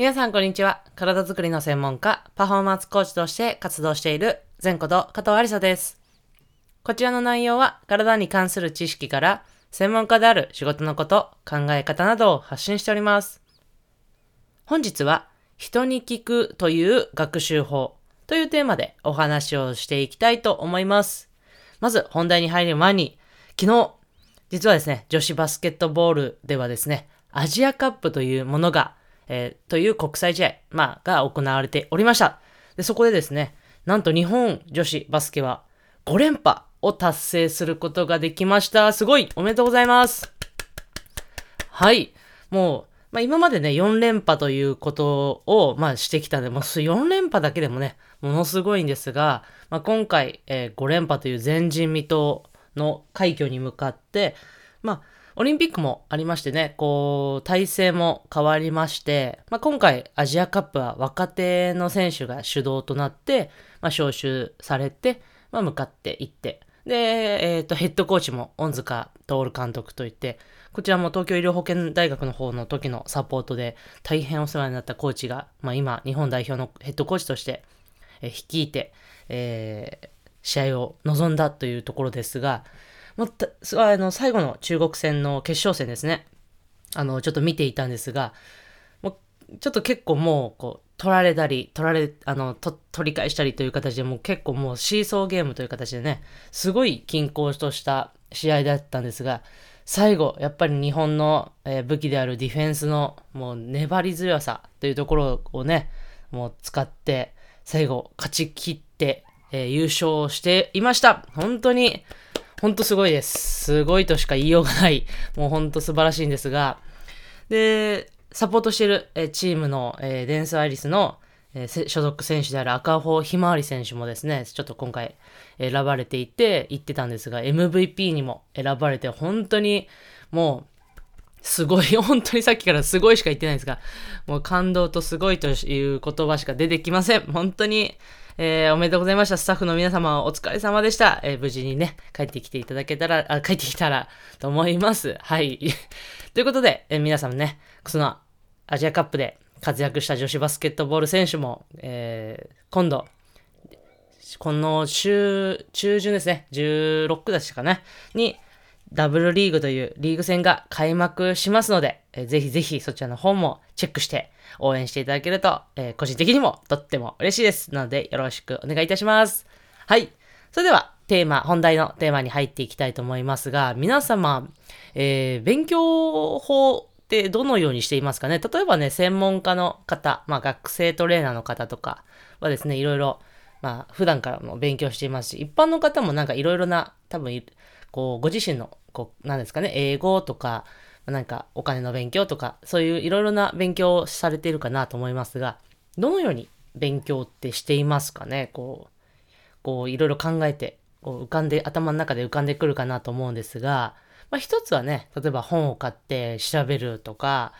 皆さんこんにちは。体づくりの専門家、パフォーマンスコーチとして活動している前こと加藤ありさです。こちらの内容は体に関する知識から専門家である仕事のこと、考え方などを発信しております。本日は人に聞くという学習法というテーマでお話をしていきたいと思います。まず本題に入る前に、昨日、実はですね、女子バスケットボールではですね、アジアカップというものが、えーという国際試合、まあ、が行われておりました。で、そこでですね、なんと日本女子バスケは5連覇を達成することができました。すごいおめでとうございますはい。もう、まあ今までね、4連覇ということを、まあしてきたんで、もう4連覇だけでもね、ものすごいんですが、まあ今回、えー5連覇という前人未到の快挙に向かって、まあ、オリンピックもありましてね、こう、体制も変わりまして、まあ今回アジアカップは若手の選手が主導となって、まあ招集されて、まあ向かっていって、で、えっ、と、ヘッドコーチも恩塚徹監督といって、こちらも東京医療保険大学の方の時のサポートで大変お世話になったコーチが、まあ今、日本代表のヘッドコーチとして、え率いて、えー試合を臨んだというところですが、もったすあの最後の中国戦の決勝戦ですね。あの、ちょっと見ていたんですが、もうちょっと結構もう、こう、取られたり、取られ、あの、と取り返したりという形でもう結構もうシーソーゲームという形でね、すごい均衡とした試合だったんですが、最後、やっぱり日本の、武器であるディフェンスのもう粘り強さというところをね、もう使って、最後、勝ち切って、えー優勝していました。本当に、本当すごいです。すごいとしか言いようがない。もう本当素晴らしいんですが、で、サポートしてる、えチームの、えーデンスアイリスの、えー所属選手である赤穂ひまわり選手もですね、ちょっと今回選ばれていて、言ってたんですが、MVP にも選ばれて、本当にもう、すごい、本当にさっきからすごいしか言ってないんですが、もう感動とすごいという言葉しか出てきません。本当に、えーおめでとうございました。スタッフの皆様お疲れ様でした。えー無事にね、帰ってきていただけたら、あ、帰ってきたらと思います。はい。ということで、えー皆さんね、そのアジアカップで活躍した女子バスケットボール選手も、えー今度、この週、中旬ですね、16でしたかね、に、ダブルリーグというリーグ戦が開幕しますので、えーぜひぜひそちらの方もチェックして応援していただけると、えー個人的にもとっても嬉しいです。なのでよろしくお願いいたします。はい。それではテーマ、本題のテーマに入っていきたいと思いますが、皆様、えー勉強法ってどのようにしていますかね？例えばね、専門家の方、まあ学生トレーナーの方とかはですね、いろいろまあ、普段からも勉強していますし、一般の方もなんかいろいろな、多分、こう、ご自身の、こう、なんですかね、英語とか、なんかお金の勉強とか、そういういろいろな勉強をされているかなと思いますが、どのように勉強ってしていますかね？こう、こう、いろいろ考えて、こう浮かんで、頭の中で浮かんでくるかなと思うんですが、まあ一つはね、例えば本を買って調べるとか、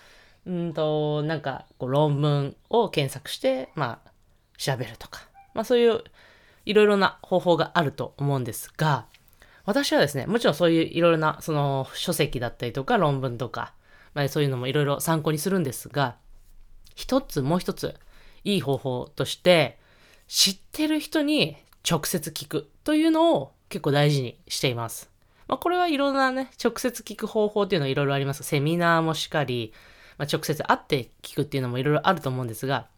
うんと、なんか、こう論文を検索して、まあ、調べるとか、まあそういういろいろな方法があると思うんですが、私はですね、もちろんそういういろいろなその書籍だったりとか論文とか、まあそういうのもいろいろ参考にするんですが、一つもう一ついい方法として、知ってる人に直接聞くというのを結構大事にしています。まあこれはいろんなね、直接聞く方法っていうのはいろいろあります。セミナーもしっかり、まあ、直接会って聞くっていうのもいろいろあると思うんですが、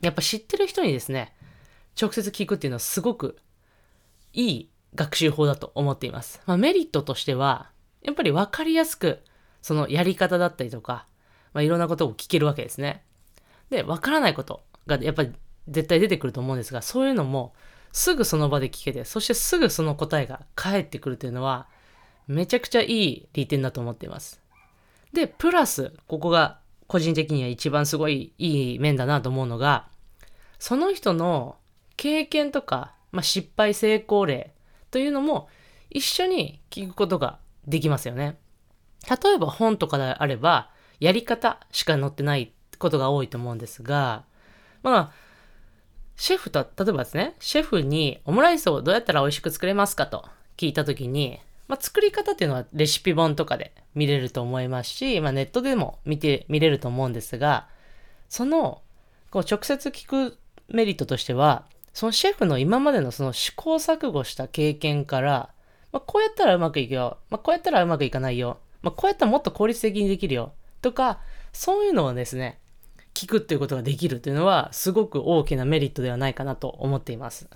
やっぱ知ってる人にですね、直接聞くっていうのはすごくいい学習法だと思っています。まあ、メリットとしては、やっぱり分かりやすく、そのやり方だったりとか、まあ、いろんなことを聞けるわけですね。で、分からないことがやっぱり絶対出てくると思うんですが、そういうのもすぐその場で聞けて、そしてすぐその答えが返ってくるというのは、めちゃくちゃいい利点だと思っています。で、プラス、ここが個人的には一番すごいいい面だなと思うのが、その人の経験とか、まあ、失敗成功例というのも一緒に聞くことができますよね。例えば本とかであれば、やり方しか載ってないことが多いと思うんですが、まあ、シェフと、例えばですね、シェフにオムライスをどうやったら美味しく作れますかと聞いたときに、まあ、作り方っていうのはレシピ本とかで見れると思いますし、まあ、ネットでも見て、見れると思うんですが、その、こう直接聞くメリットとしては、そのシェフの今までのその試行錯誤した経験から、まあ、こうやったらうまくいくよ。まあ、こうやったらうまくいかないよ。まあ、こうやったらもっと効率的にできるよ。とか、そういうのをですね、聞くっていうことができるっていうのは、すごく大きなメリットではないかなと思っています。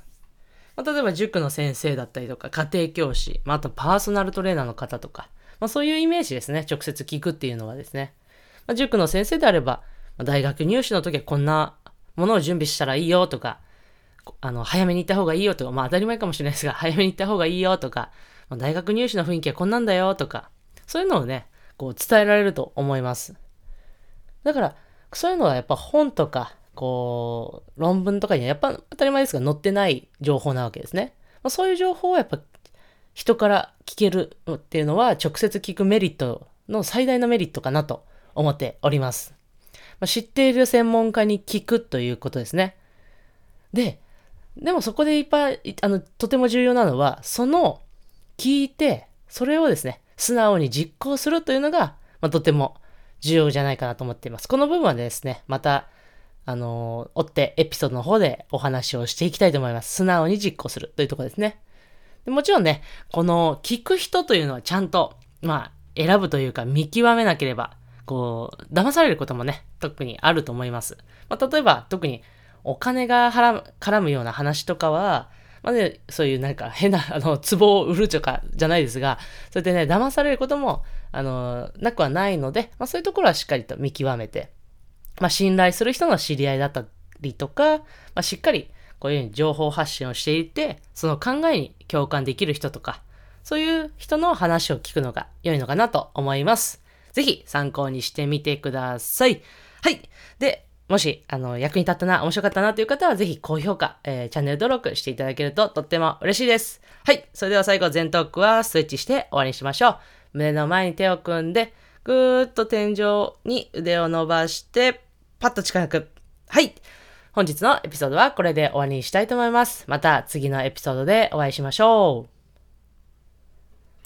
まあ、例えば塾の先生だったりとか、家庭教師、まあ、あとパーソナルトレーナーの方とか、まあ、そういうイメージですね。直接聞くっていうのはですね。まあ、塾の先生であれば、まあ、大学入試の時はこんなものを準備したらいいよとか、あの、早めに行った方がいいよとか、まあ当たり前かもしれないですが、早めに行った方がいいよとか、大学入試の雰囲気はこんなんだよとか、そういうのをね、こう伝えられると思います。だから、そういうのはやっぱ本とか、こう、論文とかにはやっぱ当たり前ですが載ってない情報なわけですね。まあ、そういう情報をやっぱ人から聞けるっていうのは直接聞くメリットの最大のメリットかなと思っております。まあ、知っている専門家に聞くということですね。で、でもそこでいっぱい、あの、とても重要なのは、その聞いて、それをですね、素直に実行するというのが、まあ、とても重要じゃないかなと思っています。この部分はですね、また、あの追ってエピソードの方でお話をしていきたいと思います。素直に実行するというところですね。でもちろんね、この聞く人というのはちゃんと、まあ、選ぶというか見極めなければ、こう、騙されることもね、特にあると思います。まあ、例えば、特にお金が絡むような話とかは、まあね、そういうなんか変な、あの、壺を売るとかじゃないですが、そうやってね、騙されることも、あの、なくはないので、まあそういうところはしっかりと見極めて、まあ信頼する人の知り合いだったりとか、まあしっかりこういうふうに情報発信をしていて、その考えに共感できる人とか、そういう人の話を聞くのが良いのかなと思います。ぜひ参考にしてみてください。はい。で、もし、あの、役に立ったな、面白かったなという方は、ぜひ高評価、えー、チャンネル登録していただけるととっても嬉しいです。はい。それでは最後、全トークはストレッチして終わりにしましょう。胸の前に手を組んで、ぐーっと天井に腕を伸ばして、パッと力く。はい。本日のエピソードはこれで終わりにしたいと思います。また次のエピソードでお会いしましょう。